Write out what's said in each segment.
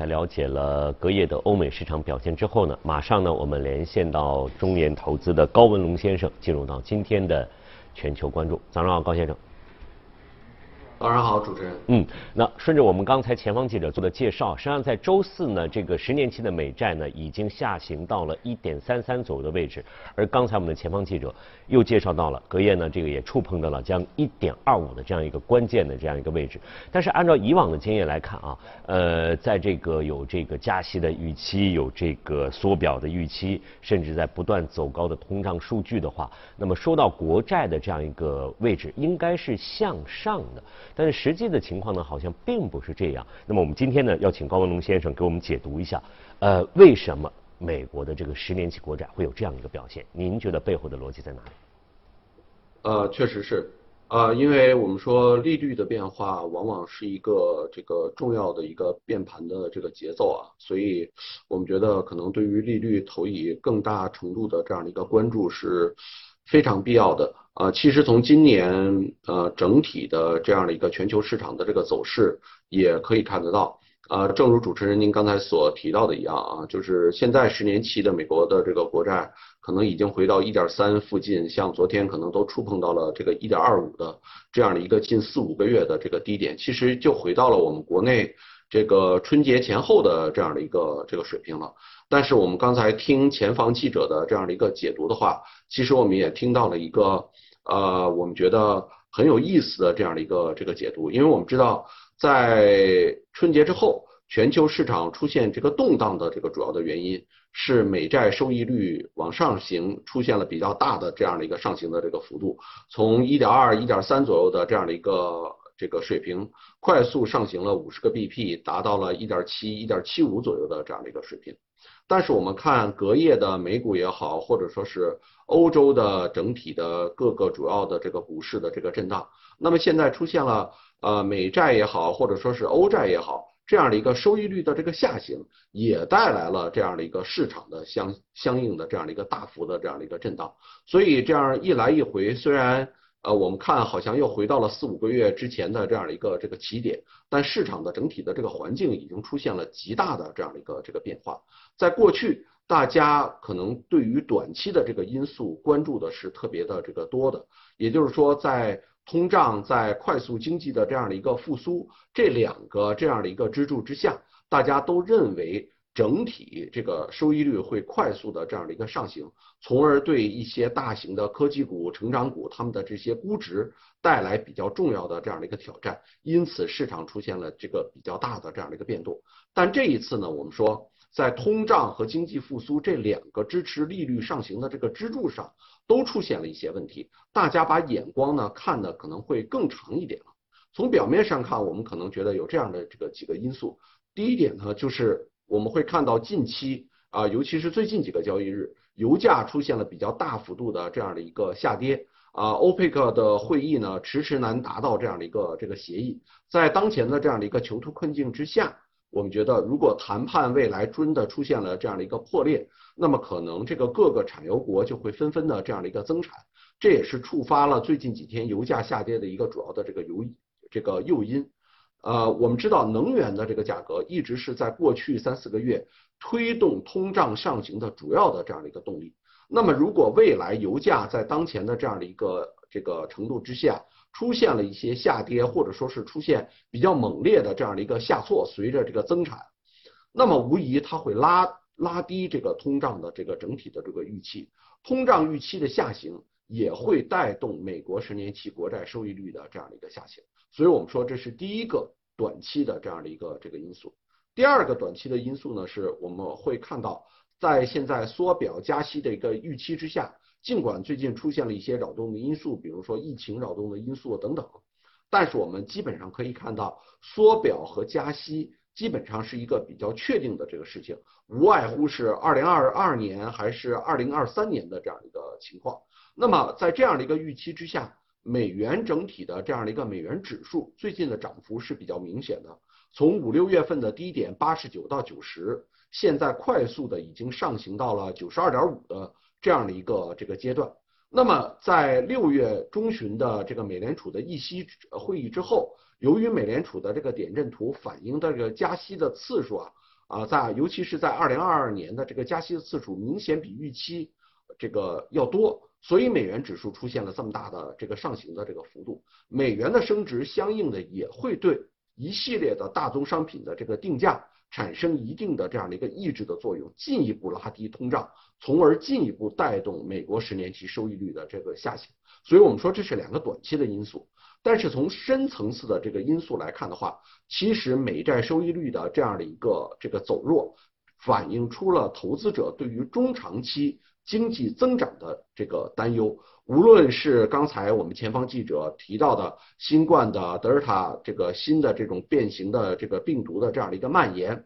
在了解了隔夜的欧美市场表现之后呢，马上呢，我们连线到中研投资的高文龙先生，进入到今天的全球关注。早上好，高先生。早上好，主持人。嗯，那顺着我们刚才前方记者做的介绍，实际上在周四呢，这个十年期的美债呢已经下行到了一点三三左右的位置，而刚才我们的前方记者又介绍到了隔夜呢，这个也触碰到了将一点二五的这样一个关键的这样一个位置。但是按照以往的经验来看啊，呃，在这个有这个加息的预期，有这个缩表的预期，甚至在不断走高的通胀数据的话，那么说到国债的这样一个位置，应该是向上的。但是实际的情况呢，好像并不是这样。那么我们今天呢，要请高文龙先生给我们解读一下，呃，为什么美国的这个十年期国债会有这样一个表现？您觉得背后的逻辑在哪里？呃，确实是，呃，因为我们说利率的变化往往是一个这个重要的一个变盘的这个节奏啊，所以我们觉得可能对于利率投以更大程度的这样的一个关注是非常必要的。啊，其实从今年呃整体的这样的一个全球市场的这个走势也可以看得到，啊，正如主持人您刚才所提到的一样啊，就是现在十年期的美国的这个国债可能已经回到一点三附近，像昨天可能都触碰到了这个一点二五的这样的一个近四五个月的这个低点，其实就回到了我们国内这个春节前后的这样的一个这个水平了。但是我们刚才听前方记者的这样的一个解读的话，其实我们也听到了一个。呃，我们觉得很有意思的这样的一个这个解读，因为我们知道，在春节之后，全球市场出现这个动荡的这个主要的原因是美债收益率往上行，出现了比较大的这样的一个上行的这个幅度，从一点二、一点三左右的这样的一个这个水平，快速上行了五十个 BP，达到了一点七、一点七五左右的这样的一个水平。但是我们看隔夜的美股也好，或者说是欧洲的整体的各个主要的这个股市的这个震荡，那么现在出现了呃美债也好，或者说是欧债也好，这样的一个收益率的这个下行，也带来了这样的一个市场的相相应的这样的一个大幅的这样的一个震荡。所以这样一来一回，虽然呃我们看好像又回到了四五个月之前的这样的一个这个起点，但市场的整体的这个环境已经出现了极大的这样的一个这个变化。在过去，大家可能对于短期的这个因素关注的是特别的这个多的，也就是说，在通胀、在快速经济的这样的一个复苏这两个这样的一个支柱之下，大家都认为整体这个收益率会快速的这样的一个上行，从而对一些大型的科技股、成长股他们的这些估值带来比较重要的这样的一个挑战，因此市场出现了这个比较大的这样的一个变动。但这一次呢，我们说。在通胀和经济复苏这两个支持利率上行的这个支柱上，都出现了一些问题。大家把眼光呢看的可能会更长一点了。从表面上看，我们可能觉得有这样的这个几个因素。第一点呢，就是我们会看到近期啊，尤其是最近几个交易日，油价出现了比较大幅度的这样的一个下跌啊。欧佩克的会议呢，迟迟难达到这样的一个这个协议。在当前的这样的一个囚徒困境之下。我们觉得，如果谈判未来真的出现了这样的一个破裂，那么可能这个各个产油国就会纷纷的这样的一个增产，这也是触发了最近几天油价下跌的一个主要的这个油这个诱因。呃，我们知道能源的这个价格一直是在过去三四个月推动通胀上行的主要的这样的一个动力。那么如果未来油价在当前的这样的一个这个程度之下，出现了一些下跌，或者说是出现比较猛烈的这样的一个下挫，随着这个增产，那么无疑它会拉拉低这个通胀的这个整体的这个预期，通胀预期的下行也会带动美国十年期国债收益率的这样的一个下行，所以我们说这是第一个短期的这样的一个这个因素。第二个短期的因素呢，是我们会看到在现在缩表加息的一个预期之下。尽管最近出现了一些扰动的因素，比如说疫情扰动的因素等等，但是我们基本上可以看到，缩表和加息基本上是一个比较确定的这个事情，无外乎是二零二二年还是二零二三年的这样一个情况。那么在这样的一个预期之下，美元整体的这样的一个美元指数最近的涨幅是比较明显的，从五六月份的低点八十九到九十，现在快速的已经上行到了九十二点五的。这样的一个这个阶段，那么在六月中旬的这个美联储的议息会议之后，由于美联储的这个点阵图反映的这个加息的次数啊，啊，在尤其是在二零二二年的这个加息的次数明显比预期这个要多，所以美元指数出现了这么大的这个上行的这个幅度，美元的升值相应的也会对一系列的大宗商品的这个定价产生一定的这样的一个抑制的作用，进一步拉低通胀，从而进一步带动美国十年期收益率的这个下行。所以我们说这是两个短期的因素。但是从深层次的这个因素来看的话，其实美债收益率的这样的一个这个走弱，反映出了投资者对于中长期经济增长的这个担忧。无论是刚才我们前方记者提到的新冠的德尔塔这个新的这种变形的这个病毒的这样的一个蔓延，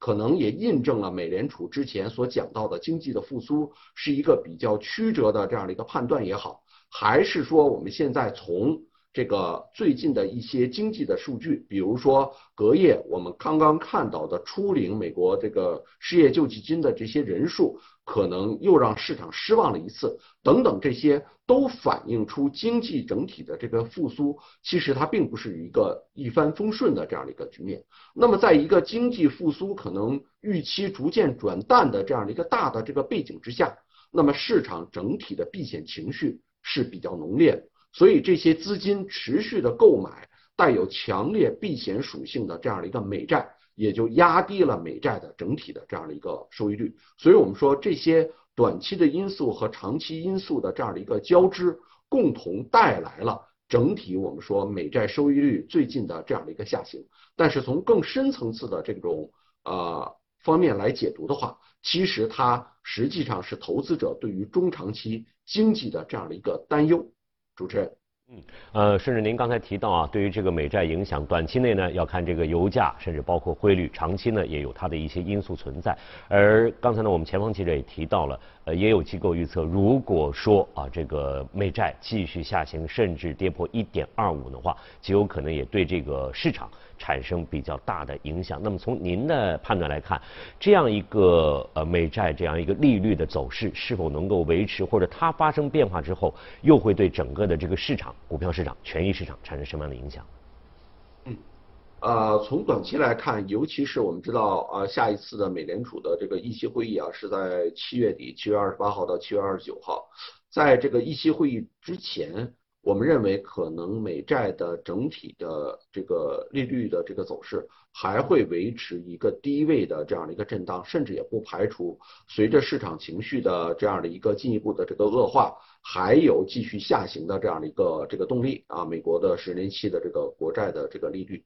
可能也印证了美联储之前所讲到的经济的复苏是一个比较曲折的这样的一个判断也好，还是说我们现在从这个最近的一些经济的数据，比如说隔夜我们刚刚看到的初领美国这个失业救济金的这些人数，可能又让市场失望了一次，等等，这些都反映出经济整体的这个复苏，其实它并不是一个一帆风顺的这样的一个局面。那么，在一个经济复苏可能预期逐渐转淡的这样的一个大的这个背景之下，那么市场整体的避险情绪是比较浓烈。所以这些资金持续的购买带有强烈避险属性的这样的一个美债，也就压低了美债的整体的这样的一个收益率。所以我们说这些短期的因素和长期因素的这样的一个交织，共同带来了整体我们说美债收益率最近的这样的一个下行。但是从更深层次的这种呃方面来解读的话，其实它实际上是投资者对于中长期经济的这样的一个担忧。主持人，嗯，呃，甚至您刚才提到啊，对于这个美债影响，短期内呢要看这个油价，甚至包括汇率，长期呢也有它的一些因素存在。而刚才呢，我们前方记者也提到了，呃，也有机构预测，如果说啊这个美债继续下行，甚至跌破一点二五的话，极有可能也对这个市场。产生比较大的影响。那么从您的判断来看，这样一个呃美债这样一个利率的走势是否能够维持，或者它发生变化之后，又会对整个的这个市场、股票市场、权益市场产生什么样的影响？嗯，呃，从短期来看，尤其是我们知道啊，下一次的美联储的这个议息会议啊，是在七月底，七月二十八号到七月二十九号，在这个议息会议之前。我们认为，可能美债的整体的这个利率的这个走势还会维持一个低位的这样的一个震荡，甚至也不排除随着市场情绪的这样的一个进一步的这个恶化，还有继续下行的这样的一个这个动力啊。美国的十年期的这个国债的这个利率，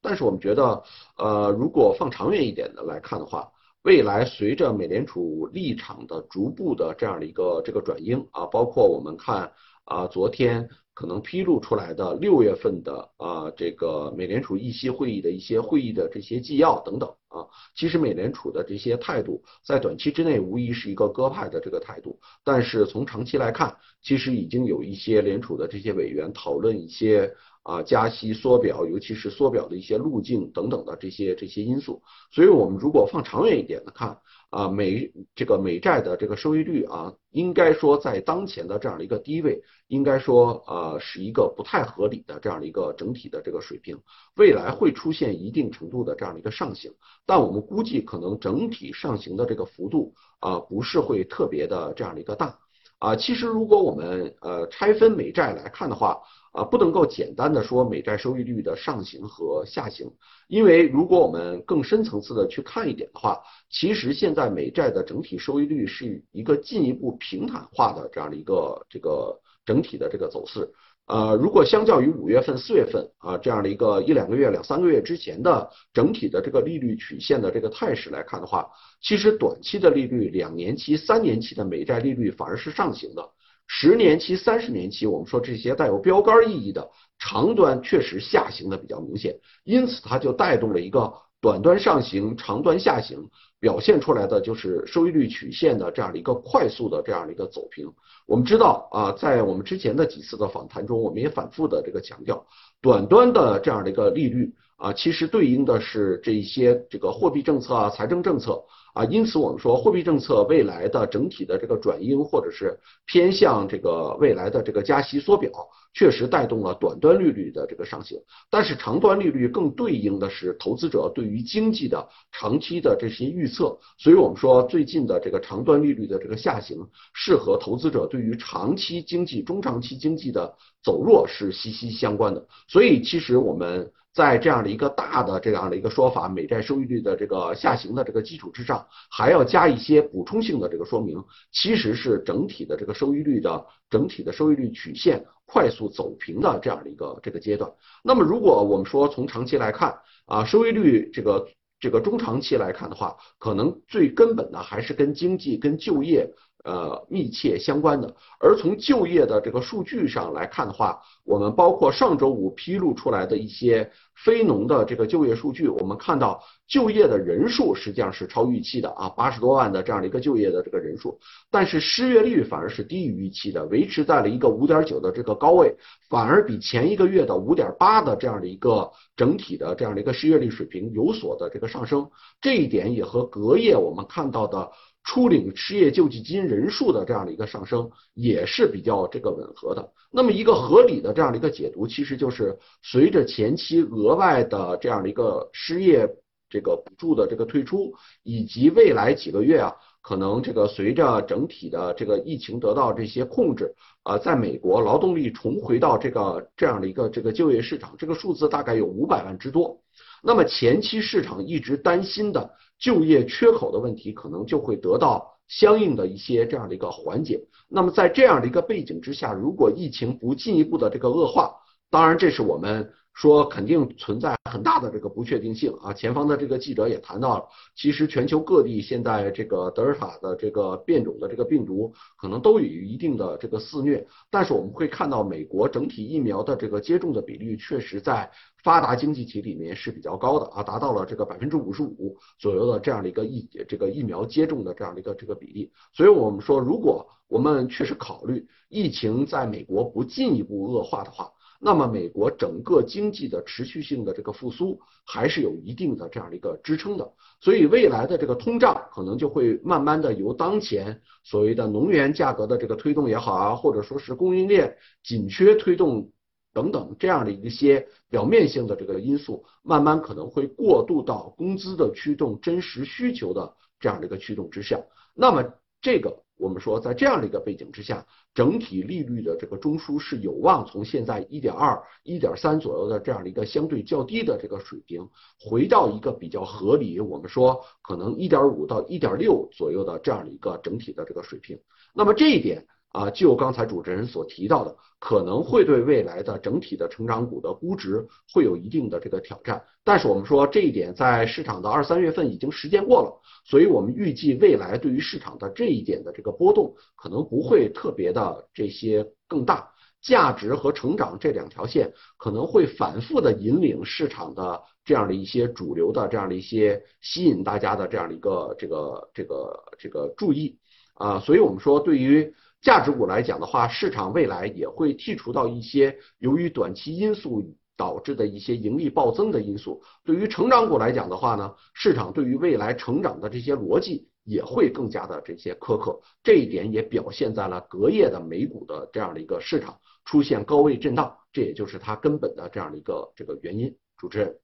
但是我们觉得，呃，如果放长远一点的来看的话，未来随着美联储立场的逐步的这样的一个这个转鹰啊，包括我们看。啊，昨天可能披露出来的六月份的啊，这个美联储议息会议的一些会议的这些纪要等等啊，其实美联储的这些态度在短期之内无疑是一个鸽派的这个态度，但是从长期来看，其实已经有一些联储的这些委员讨论一些啊加息缩表，尤其是缩表的一些路径等等的这些这些因素，所以我们如果放长远一点的看。啊，美这个美债的这个收益率啊，应该说在当前的这样的一个低位，应该说呃是一个不太合理的这样的一个整体的这个水平，未来会出现一定程度的这样的一个上行，但我们估计可能整体上行的这个幅度啊不是会特别的这样的一个大啊。其实如果我们呃拆分美债来看的话。啊，不能够简单的说美债收益率的上行和下行，因为如果我们更深层次的去看一点的话，其实现在美债的整体收益率是一个进一步平坦化的这样的一个这个整体的这个走势。呃，如果相较于五月份、四月份啊这样的一个一两个月、两三个月之前的整体的这个利率曲线的这个态势来看的话，其实短期的利率、两年期、三年期的美债利率反而是上行的。十年期、三十年期，我们说这些带有标杆意义的长端确实下行的比较明显，因此它就带动了一个短端上行、长端下行，表现出来的就是收益率曲线的这样的一个快速的这样的一个走平。我们知道啊，在我们之前的几次的访谈中，我们也反复的这个强调，短端的这样的一个利率啊，其实对应的是这一些这个货币政策啊、财政政策啊，因此我们说货币政策未来的整体的这个转鹰，或者是偏向这个未来的这个加息缩表，确实带动了短端利率的这个上行。但是长端利率更对应的是投资者对于经济的长期的这些预测，所以我们说最近的这个长端利率的这个下行，是和投资者对于长期经济、中长期经济的走弱是息息相关的。所以其实我们。在这样的一个大的这样的一个说法，美债收益率的这个下行的这个基础之上，还要加一些补充性的这个说明，其实是整体的这个收益率的整体的收益率曲线快速走平的这样的一个这个阶段。那么，如果我们说从长期来看啊，收益率这个这个中长期来看的话，可能最根本的还是跟经济跟就业。呃，密切相关的。而从就业的这个数据上来看的话，我们包括上周五披露出来的一些非农的这个就业数据，我们看到就业的人数实际上是超预期的啊，八十多万的这样的一个就业的这个人数，但是失业率反而是低于预期的，维持在了一个五点九的这个高位，反而比前一个月的五点八的这样的一个整体的这样的一个失业率水平有所的这个上升。这一点也和隔夜我们看到的。初领失业救济金人数的这样的一个上升也是比较这个吻合的。那么一个合理的这样的一个解读，其实就是随着前期额外的这样的一个失业这个补助的这个退出，以及未来几个月啊，可能这个随着整体的这个疫情得到这些控制啊，在美国劳动力重回到这个这样的一个这个就业市场，这个数字大概有五百万之多。那么前期市场一直担心的。就业缺口的问题可能就会得到相应的一些这样的一个缓解。那么在这样的一个背景之下，如果疫情不进一步的这个恶化，当然这是我们。说肯定存在很大的这个不确定性啊！前方的这个记者也谈到了，其实全球各地现在这个德尔塔的这个变种的这个病毒可能都有一定的这个肆虐，但是我们会看到美国整体疫苗的这个接种的比例确实在发达经济体里面是比较高的啊，达到了这个百分之五十五左右的这样的一个疫这个疫苗接种的这样的一个这个比例。所以我们说，如果我们确实考虑疫情在美国不进一步恶化的话，那么，美国整个经济的持续性的这个复苏还是有一定的这样的一个支撑的，所以未来的这个通胀可能就会慢慢的由当前所谓的能源价格的这个推动也好啊，或者说是供应链紧缺推动等等这样的一些表面性的这个因素，慢慢可能会过渡到工资的驱动、真实需求的这样的一个驱动之下。那么这个。我们说，在这样的一个背景之下，整体利率的这个中枢是有望从现在一点二、一点三左右的这样的一个相对较低的这个水平，回到一个比较合理。我们说，可能一点五到一点六左右的这样的一个整体的这个水平。那么这一点。啊，就刚才主持人所提到的，可能会对未来的整体的成长股的估值会有一定的这个挑战。但是我们说这一点在市场的二三月份已经实践过了，所以我们预计未来对于市场的这一点的这个波动可能不会特别的这些更大。价值和成长这两条线可能会反复的引领市场的这样的一些主流的这样的一些吸引大家的这样的一个这个这个这个注意啊，所以我们说对于。价值股来讲的话，市场未来也会剔除到一些由于短期因素导致的一些盈利暴增的因素。对于成长股来讲的话呢，市场对于未来成长的这些逻辑也会更加的这些苛刻。这一点也表现在了隔夜的美股的这样的一个市场出现高位震荡，这也就是它根本的这样的一个这个原因。主持人。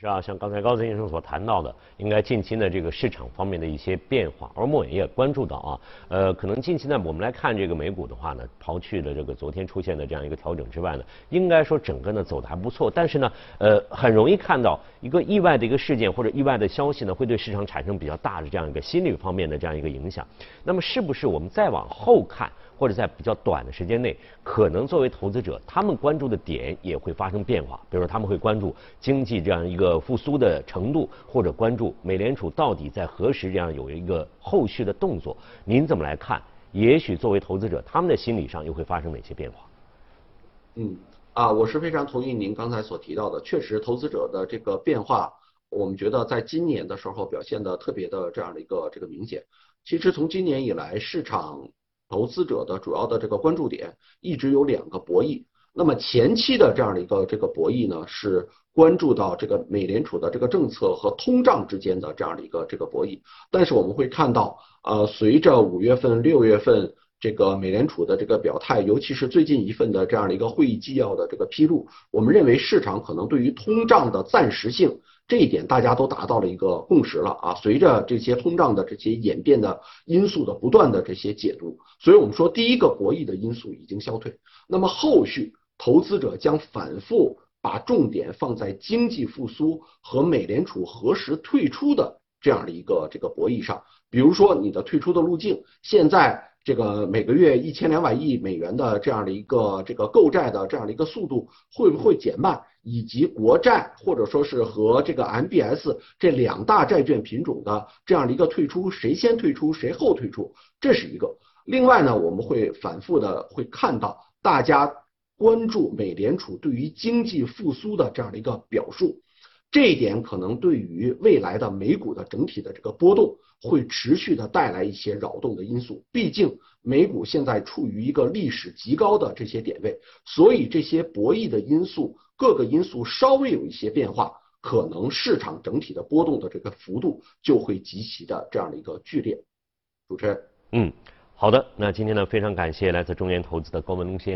是啊，像刚才高泽先生所谈到的，应该近期呢这个市场方面的一些变化，而莫言也关注到啊，呃，可能近期呢，我们来看这个美股的话呢，刨去了这个昨天出现的这样一个调整之外呢，应该说整个呢走的还不错，但是呢，呃，很容易看到一个意外的一个事件或者意外的消息呢，会对市场产生比较大的这样一个心理方面的这样一个影响。那么，是不是我们再往后看？或者在比较短的时间内，可能作为投资者，他们关注的点也会发生变化。比如说，他们会关注经济这样一个复苏的程度，或者关注美联储到底在何时这样有一个后续的动作。您怎么来看？也许作为投资者，他们的心理上又会发生哪些变化？嗯，啊，我是非常同意您刚才所提到的，确实投资者的这个变化，我们觉得在今年的时候表现的特别的这样的一个这个明显。其实从今年以来，市场。投资者的主要的这个关注点一直有两个博弈那么前期的这样的一个这个博弈呢，是关注到这个美联储的这个政策和通胀之间的这样的一个这个博弈。但是我们会看到，呃，随着五月份、六月份这个美联储的这个表态，尤其是最近一份的这样的一个会议纪要的这个披露，我们认为市场可能对于通胀的暂时性。这一点大家都达到了一个共识了啊！随着这些通胀的这些演变的因素的不断的这些解读，所以我们说第一个博弈的因素已经消退。那么后续投资者将反复把重点放在经济复苏和美联储何时退出的这样的一个这个博弈上。比如说你的退出的路径，现在。这个每个月一千两百亿美元的这样的一个这个购债的这样的一个速度会不会减慢，以及国债或者说是和这个 MBS 这两大债券品种的这样的一个退出，谁先退出谁后退出，这是一个。另外呢，我们会反复的会看到大家关注美联储对于经济复苏的这样的一个表述。这一点可能对于未来的美股的整体的这个波动会持续的带来一些扰动的因素。毕竟美股现在处于一个历史极高的这些点位，所以这些博弈的因素，各个因素稍微有一些变化，可能市场整体的波动的这个幅度就会极其的这样的一个剧烈。主持人，嗯，好的，那今天呢非常感谢来自中原投资的高文东先生。